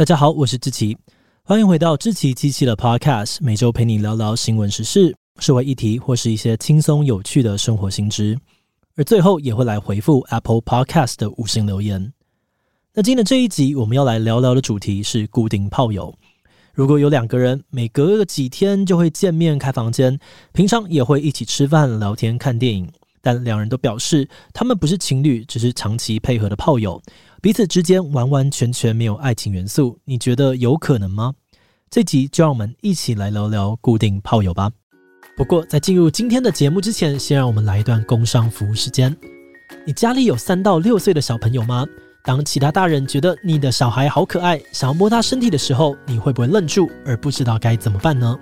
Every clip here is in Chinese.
大家好，我是志祺，欢迎回到志祺机器的 Podcast，每周陪你聊聊新闻时事、社会议题或是一些轻松有趣的生活新知，而最后也会来回复 Apple Podcast 的五星留言。那今天的这一集我们要来聊聊的主题是固定炮友。如果有两个人每隔个几天就会见面开房间，平常也会一起吃饭、聊天、看电影。但两人都表示，他们不是情侣，只是长期配合的炮友，彼此之间完完全全没有爱情元素。你觉得有可能吗？这集就让我们一起来聊聊固定炮友吧。不过，在进入今天的节目之前，先让我们来一段工商服务时间。你家里有三到六岁的小朋友吗？当其他大人觉得你的小孩好可爱，想要摸他身体的时候，你会不会愣住而不知道该怎么办呢？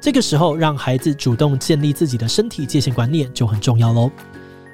这个时候，让孩子主动建立自己的身体界限观念就很重要喽。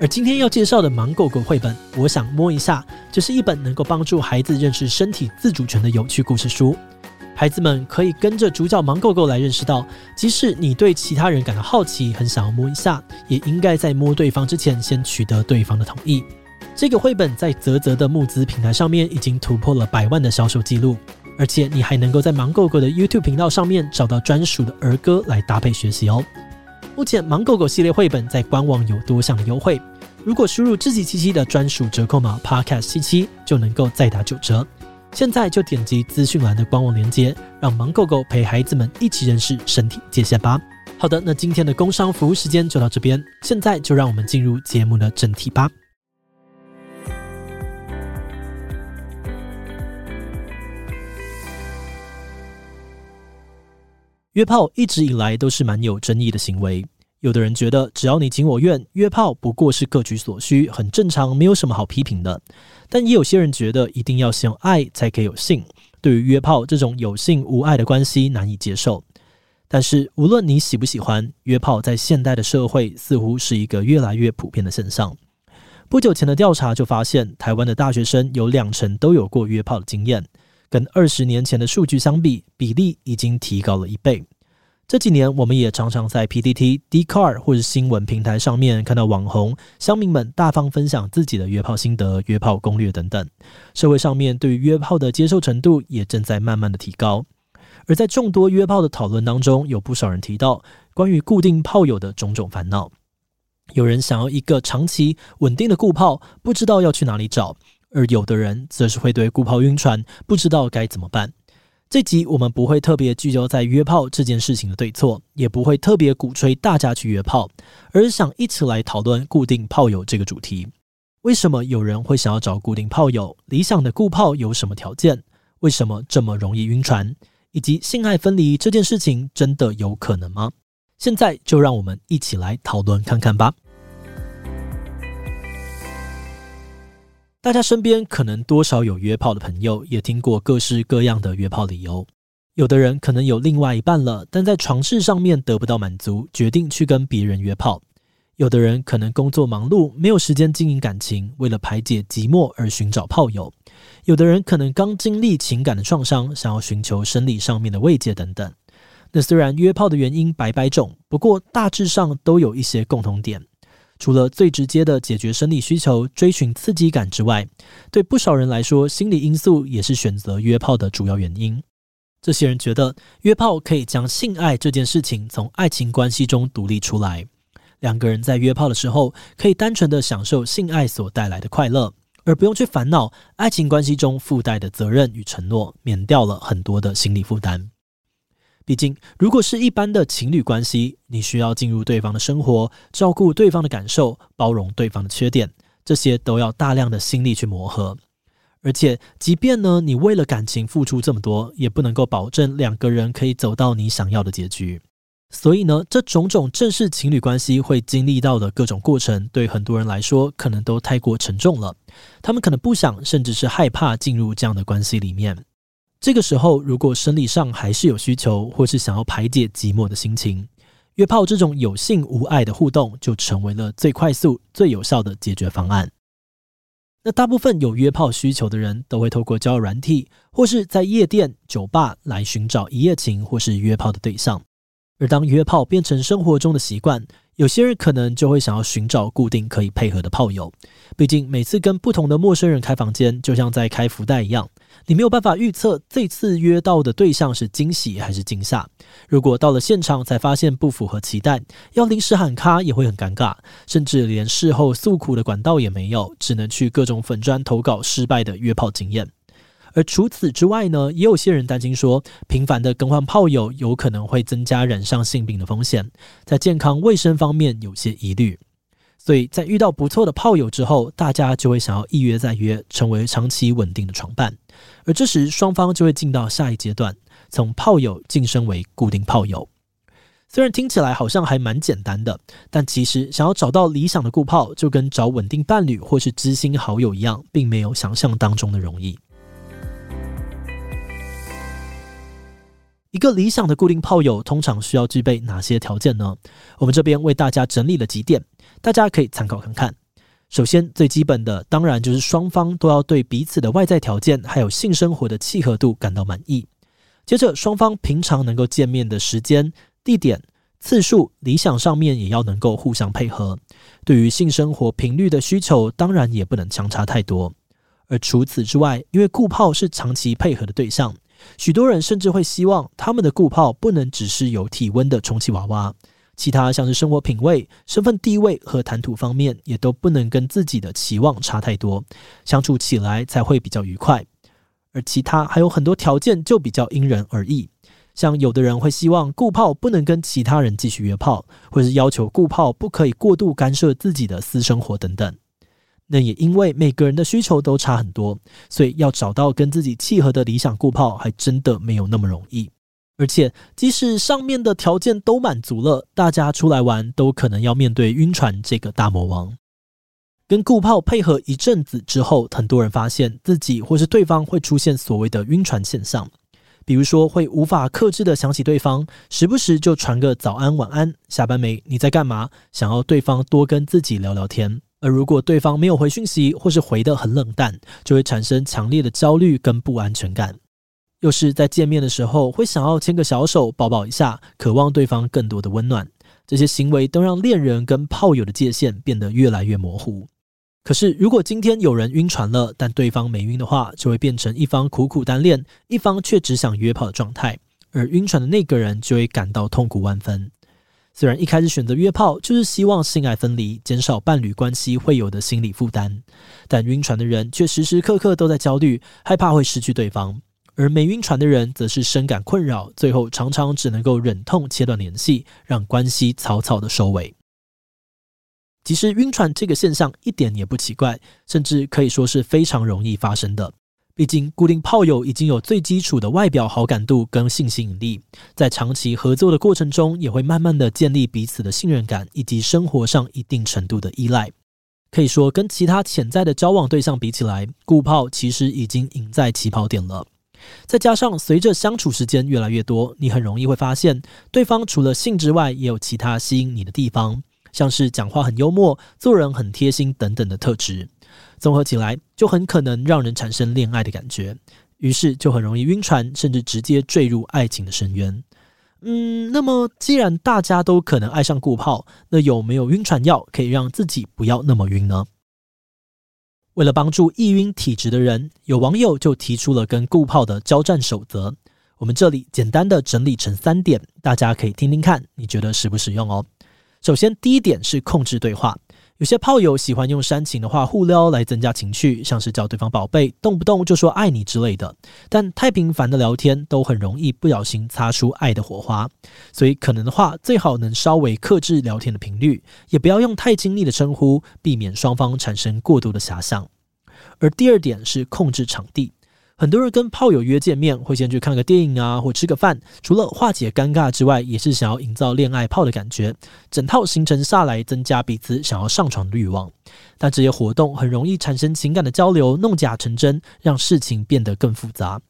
而今天要介绍的《盲狗狗》绘本，我想摸一下，就是一本能够帮助孩子认识身体自主权的有趣故事书。孩子们可以跟着主角盲狗狗来认识到，即使你对其他人感到好奇，很想要摸一下，也应该在摸对方之前先取得对方的同意。这个绘本在泽泽的募资平台上面已经突破了百万的销售记录。而且你还能够在盲狗狗的 YouTube 频道上面找到专属的儿歌来搭配学习哦。目前盲狗狗系列绘本在官网有多项的优惠，如果输入自己七七的专属折扣码 Podcast 七七就能够再打九折。现在就点击资讯栏的官网链接，让盲狗狗陪孩子们一起认识身体界限吧。好的，那今天的工商服务时间就到这边，现在就让我们进入节目的正题吧。约炮一直以来都是蛮有争议的行为。有的人觉得只要你情我愿，约炮不过是各取所需，很正常，没有什么好批评的。但也有些人觉得一定要先有爱才可以有性，对于约炮这种有性无爱的关系难以接受。但是无论你喜不喜欢，约炮在现代的社会似乎是一个越来越普遍的现象。不久前的调查就发现，台湾的大学生有两成都有过约炮的经验。跟二十年前的数据相比，比例已经提高了一倍。这几年，我们也常常在 PTT、D Car 或者新闻平台上面看到网红、乡民们大方分享自己的约炮心得、约炮攻略等等。社会上面对于约炮的接受程度也正在慢慢的提高。而在众多约炮的讨论当中，有不少人提到关于固定炮友的种种烦恼。有人想要一个长期稳定的固炮，不知道要去哪里找。而有的人则是会对固炮晕船，不知道该怎么办。这集我们不会特别聚焦在约炮这件事情的对错，也不会特别鼓吹大家去约炮，而是想一起来讨论固定炮友这个主题。为什么有人会想要找固定炮友？理想的固炮有什么条件？为什么这么容易晕船？以及性爱分离这件事情真的有可能吗？现在就让我们一起来讨论看看吧。大家身边可能多少有约炮的朋友，也听过各式各样的约炮理由。有的人可能有另外一半了，但在床事上面得不到满足，决定去跟别人约炮。有的人可能工作忙碌，没有时间经营感情，为了排解寂寞而寻找炮友。有的人可能刚经历情感的创伤，想要寻求生理上面的慰藉等等。那虽然约炮的原因百百种，不过大致上都有一些共同点。除了最直接的解决生理需求、追寻刺激感之外，对不少人来说，心理因素也是选择约炮的主要原因。这些人觉得约炮可以将性爱这件事情从爱情关系中独立出来，两个人在约炮的时候可以单纯的享受性爱所带来的快乐，而不用去烦恼爱情关系中附带的责任与承诺，免掉了很多的心理负担。毕竟，如果是一般的情侣关系，你需要进入对方的生活，照顾对方的感受，包容对方的缺点，这些都要大量的心力去磨合。而且，即便呢，你为了感情付出这么多，也不能够保证两个人可以走到你想要的结局。所以呢，这种种正式情侣关系会经历到的各种过程，对很多人来说，可能都太过沉重了。他们可能不想，甚至是害怕进入这样的关系里面。这个时候，如果生理上还是有需求，或是想要排解寂寞的心情，约炮这种有性无爱的互动，就成为了最快速、最有效的解决方案。那大部分有约炮需求的人都会透过交友软体，或是在夜店、酒吧来寻找一夜情或是约炮的对象。而当约炮变成生活中的习惯，有些人可能就会想要寻找固定可以配合的炮友，毕竟每次跟不同的陌生人开房间，就像在开福袋一样，你没有办法预测这次约到的对象是惊喜还是惊吓。如果到了现场才发现不符合期待，要临时喊卡也会很尴尬，甚至连事后诉苦的管道也没有，只能去各种粉砖投稿失败的约炮经验。而除此之外呢，也有些人担心说，频繁的更换炮友有可能会增加染上性病的风险，在健康卫生方面有些疑虑。所以在遇到不错的炮友之后，大家就会想要一约再约，成为长期稳定的床伴。而这时双方就会进到下一阶段，从炮友晋升为固定炮友。虽然听起来好像还蛮简单的，但其实想要找到理想的固炮，就跟找稳定伴侣或是知心好友一样，并没有想象当中的容易。一个理想的固定炮友通常需要具备哪些条件呢？我们这边为大家整理了几点，大家可以参考看看。首先，最基本的当然就是双方都要对彼此的外在条件还有性生活的契合度感到满意。接着，双方平常能够见面的时间、地点、次数，理想上面也要能够互相配合。对于性生活频率的需求，当然也不能相差太多。而除此之外，因为固炮是长期配合的对象。许多人甚至会希望他们的固炮不能只是有体温的充气娃娃，其他像是生活品味、身份地位和谈吐方面也都不能跟自己的期望差太多，相处起来才会比较愉快。而其他还有很多条件就比较因人而异，像有的人会希望固炮不能跟其他人继续约炮，或是要求固炮不可以过度干涉自己的私生活等等。那也因为每个人的需求都差很多，所以要找到跟自己契合的理想固炮，还真的没有那么容易。而且，即使上面的条件都满足了，大家出来玩都可能要面对晕船这个大魔王。跟固炮配合一阵子之后，很多人发现自己或是对方会出现所谓的晕船现象，比如说会无法克制的想起对方，时不时就传个早安、晚安、下班没？你在干嘛？想要对方多跟自己聊聊天。而如果对方没有回讯息，或是回得很冷淡，就会产生强烈的焦虑跟不安全感。又是在见面的时候，会想要牵个小手、抱抱一下，渴望对方更多的温暖。这些行为都让恋人跟炮友的界限变得越来越模糊。可是，如果今天有人晕船了，但对方没晕的话，就会变成一方苦苦单恋，一方却只想约炮的状态，而晕船的那个人就会感到痛苦万分。虽然一开始选择约炮就是希望性爱分离，减少伴侣关系会有的心理负担，但晕船的人却时时刻刻都在焦虑，害怕会失去对方；而没晕船的人则是深感困扰，最后常常只能够忍痛切断联系，让关系草草的收尾。其实晕船这个现象一点也不奇怪，甚至可以说是非常容易发生的。毕竟，固定炮友已经有最基础的外表好感度跟性吸引力，在长期合作的过程中，也会慢慢的建立彼此的信任感，以及生活上一定程度的依赖。可以说，跟其他潜在的交往对象比起来，固炮其实已经赢在起跑点了。再加上随着相处时间越来越多，你很容易会发现，对方除了性之外，也有其他吸引你的地方，像是讲话很幽默、做人很贴心等等的特质。综合起来，就很可能让人产生恋爱的感觉，于是就很容易晕船，甚至直接坠入爱情的深渊。嗯，那么既然大家都可能爱上固炮，那有没有晕船药可以让自己不要那么晕呢？为了帮助易晕体质的人，有网友就提出了跟固炮的交战守则。我们这里简单的整理成三点，大家可以听听看，你觉得实不实用哦？首先，第一点是控制对话。有些炮友喜欢用煽情的话互撩来增加情趣，像是叫对方宝贝，动不动就说爱你之类的。但太频繁的聊天都很容易不小心擦出爱的火花，所以可能的话最好能稍微克制聊天的频率，也不要用太亲密的称呼，避免双方产生过度的遐想。而第二点是控制场地。很多人跟炮友约见面，会先去看个电影啊，或吃个饭。除了化解尴尬之外，也是想要营造恋爱炮的感觉。整套行程下来，增加彼此想要上床的欲望。但这些活动很容易产生情感的交流，弄假成真，让事情变得更复杂。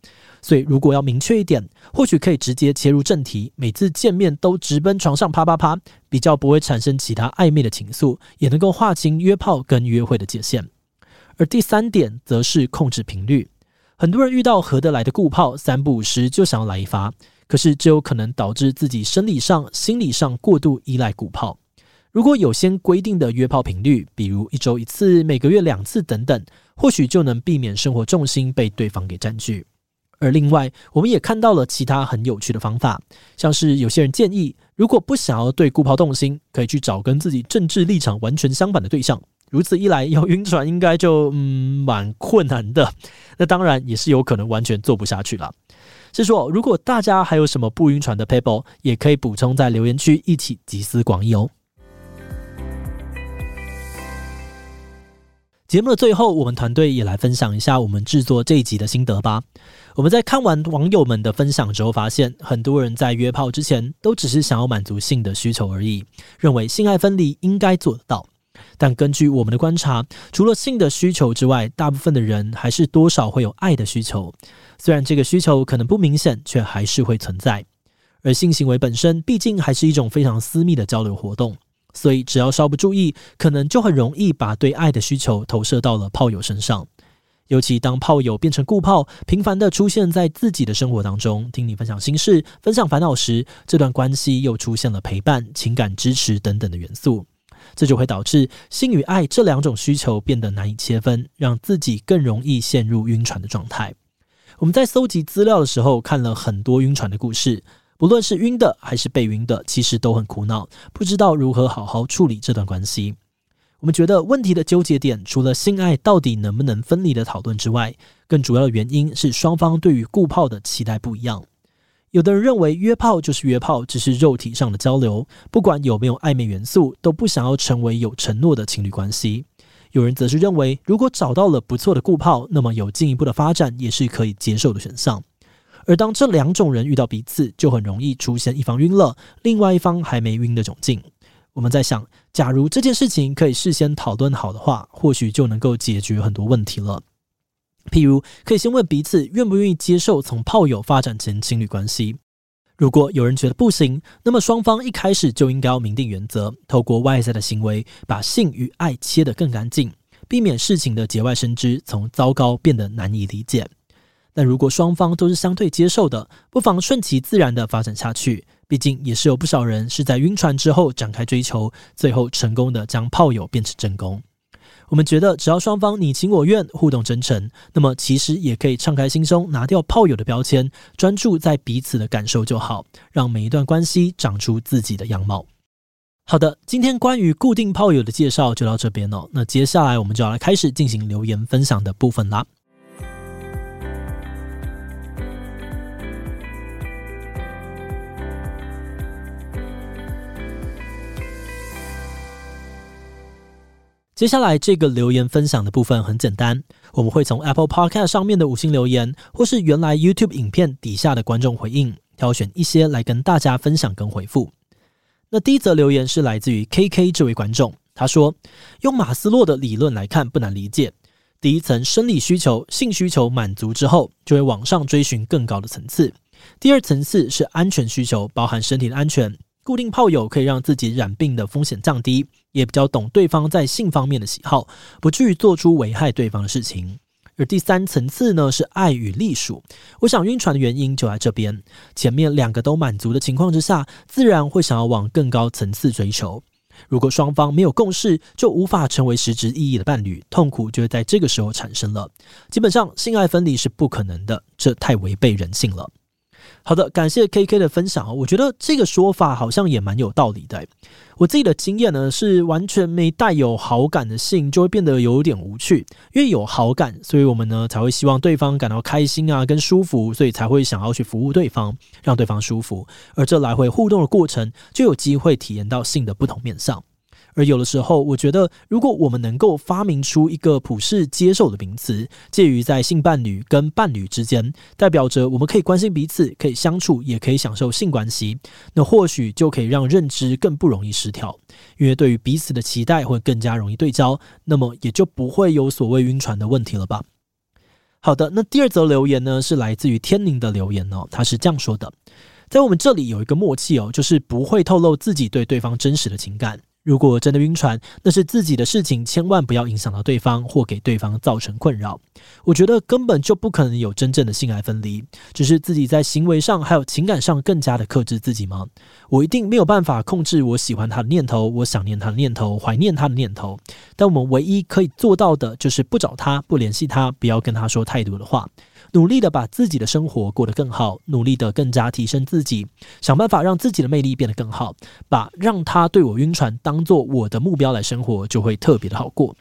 所以，如果要明确一点，或许可以直接切入正题，每次见面都直奔床上啪啪啪，比较不会产生其他暧昧的情愫，也能够划清约炮跟约会的界限。而第三点，则是控制频率。很多人遇到合得来的固炮，三不五时就想要来一发，可是这有可能导致自己生理上、心理上过度依赖固炮。如果有先规定的约炮频率，比如一周一次、每个月两次等等，或许就能避免生活重心被对方给占据。而另外，我们也看到了其他很有趣的方法，像是有些人建议，如果不想要对固炮动心，可以去找跟自己政治立场完全相反的对象。如此一来，要晕船应该就嗯蛮困难的。那当然也是有可能完全做不下去了。是说，如果大家还有什么不晕船的 paper，，也可以补充在留言区一起集思广益哦。节目的最后，我们团队也来分享一下我们制作这一集的心得吧。我们在看完网友们的分享之后，发现很多人在约炮之前都只是想要满足性的需求而已，认为性爱分离应该做得到。但根据我们的观察，除了性的需求之外，大部分的人还是多少会有爱的需求。虽然这个需求可能不明显，却还是会存在。而性行为本身毕竟还是一种非常私密的交流活动。所以，只要稍不注意，可能就很容易把对爱的需求投射到了炮友身上。尤其当炮友变成固炮，频繁地出现在自己的生活当中，听你分享心事、分享烦恼时，这段关系又出现了陪伴、情感支持等等的元素，这就会导致性与爱这两种需求变得难以切分，让自己更容易陷入晕船的状态。我们在搜集资料的时候，看了很多晕船的故事。不论是晕的还是被晕的，其实都很苦恼，不知道如何好好处理这段关系。我们觉得问题的纠结点，除了性爱到底能不能分离的讨论之外，更主要的原因是双方对于固泡的期待不一样。有的人认为约炮就是约炮，只是肉体上的交流，不管有没有暧昧元素，都不想要成为有承诺的情侣关系。有人则是认为，如果找到了不错的固炮，那么有进一步的发展也是可以接受的选项。而当这两种人遇到彼此，就很容易出现一方晕了，另外一方还没晕的窘境。我们在想，假如这件事情可以事先讨论好的话，或许就能够解决很多问题了。譬如，可以先问彼此愿不愿意接受从炮友发展成情侣关系。如果有人觉得不行，那么双方一开始就应该要明定原则，透过外在的行为把性与爱切得更干净，避免事情的节外生枝从糟糕变得难以理解。但如果双方都是相对接受的，不妨顺其自然地发展下去。毕竟也是有不少人是在晕船之后展开追求，最后成功的将炮友变成正宫。我们觉得，只要双方你情我愿、互动真诚，那么其实也可以敞开心胸，拿掉炮友的标签，专注在彼此的感受就好，让每一段关系长出自己的样貌。好的，今天关于固定炮友的介绍就到这边了。那接下来我们就要来开始进行留言分享的部分啦。接下来这个留言分享的部分很简单，我们会从 Apple Podcast 上面的五星留言，或是原来 YouTube 影片底下的观众回应，挑选一些来跟大家分享跟回复。那第一则留言是来自于 KK 这位观众，他说：用马斯洛的理论来看，不难理解，第一层生理需求、性需求满足之后，就会往上追寻更高的层次。第二层次是安全需求，包含身体的安全。固定炮友可以让自己染病的风险降低，也比较懂对方在性方面的喜好，不至于做出危害对方的事情。而第三层次呢，是爱与隶属。我想晕船的原因就在这边，前面两个都满足的情况之下，自然会想要往更高层次追求。如果双方没有共识，就无法成为实质意义的伴侣，痛苦就会在这个时候产生了。基本上，性爱分离是不可能的，这太违背人性了。好的，感谢 KK 的分享。我觉得这个说法好像也蛮有道理的。我自己的经验呢，是完全没带有好感的性就会变得有点无趣，因为有好感，所以我们呢才会希望对方感到开心啊，跟舒服，所以才会想要去服务对方，让对方舒服。而这来回互动的过程，就有机会体验到性的不同面向。而有的时候，我觉得，如果我们能够发明出一个普世接受的名词，介于在性伴侣跟伴侣之间，代表着我们可以关心彼此，可以相处，也可以享受性关系，那或许就可以让认知更不容易失调，因为对于彼此的期待会更加容易对焦，那么也就不会有所谓晕船的问题了吧。好的，那第二则留言呢，是来自于天宁的留言哦，他是这样说的：在我们这里有一个默契哦，就是不会透露自己对对方真实的情感。如果真的晕船，那是自己的事情，千万不要影响到对方或给对方造成困扰。我觉得根本就不可能有真正的性爱分离，只是自己在行为上还有情感上更加的克制自己吗？我一定没有办法控制我喜欢他的念头，我想念他的念头，怀念他的念头。但我们唯一可以做到的就是不找他，不联系他，不要跟他说太多的话，努力的把自己的生活过得更好，努力的更加提升自己，想办法让自己的魅力变得更好，把让他对我晕船当做我的目标来生活，就会特别的好过。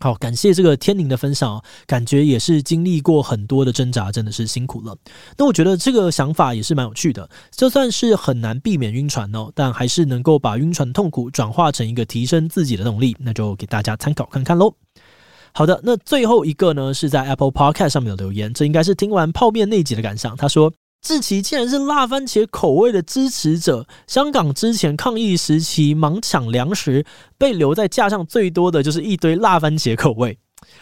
好，感谢这个天宁的分享，感觉也是经历过很多的挣扎，真的是辛苦了。那我觉得这个想法也是蛮有趣的，就算是很难避免晕船哦，但还是能够把晕船痛苦转化成一个提升自己的动力，那就给大家参考看看喽。好的，那最后一个呢是在 Apple Podcast 上面的留言，这应该是听完泡面那集的感想。他说。志奇竟然是辣番茄口味的支持者。香港之前抗疫时期盲抢粮食，被留在架上最多的就是一堆辣番茄口味。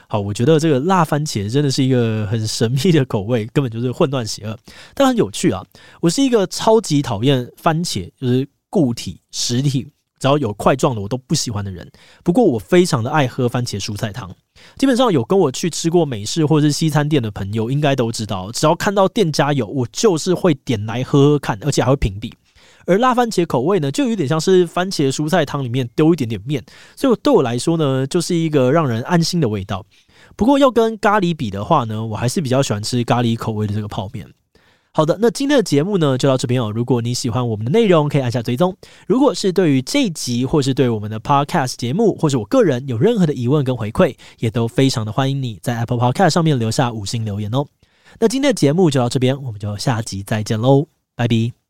好，我觉得这个辣番茄真的是一个很神秘的口味，根本就是混乱邪恶，但很有趣啊。我是一个超级讨厌番茄，就是固体实体，只要有块状的我都不喜欢的人。不过我非常的爱喝番茄蔬菜汤。基本上有跟我去吃过美式或是西餐店的朋友，应该都知道，只要看到店家有，我就是会点来喝喝看，而且还会评比。而辣番茄口味呢，就有点像是番茄蔬菜汤里面丢一点点面，所以对我来说呢，就是一个让人安心的味道。不过要跟咖喱比的话呢，我还是比较喜欢吃咖喱口味的这个泡面。好的，那今天的节目呢就到这边哦。如果你喜欢我们的内容，可以按下追踪。如果是对于这一集，或是对我们的 Podcast 节目，或是我个人有任何的疑问跟回馈，也都非常的欢迎你在 Apple Podcast 上面留下五星留言哦。那今天的节目就到这边，我们就下集再见喽，拜拜。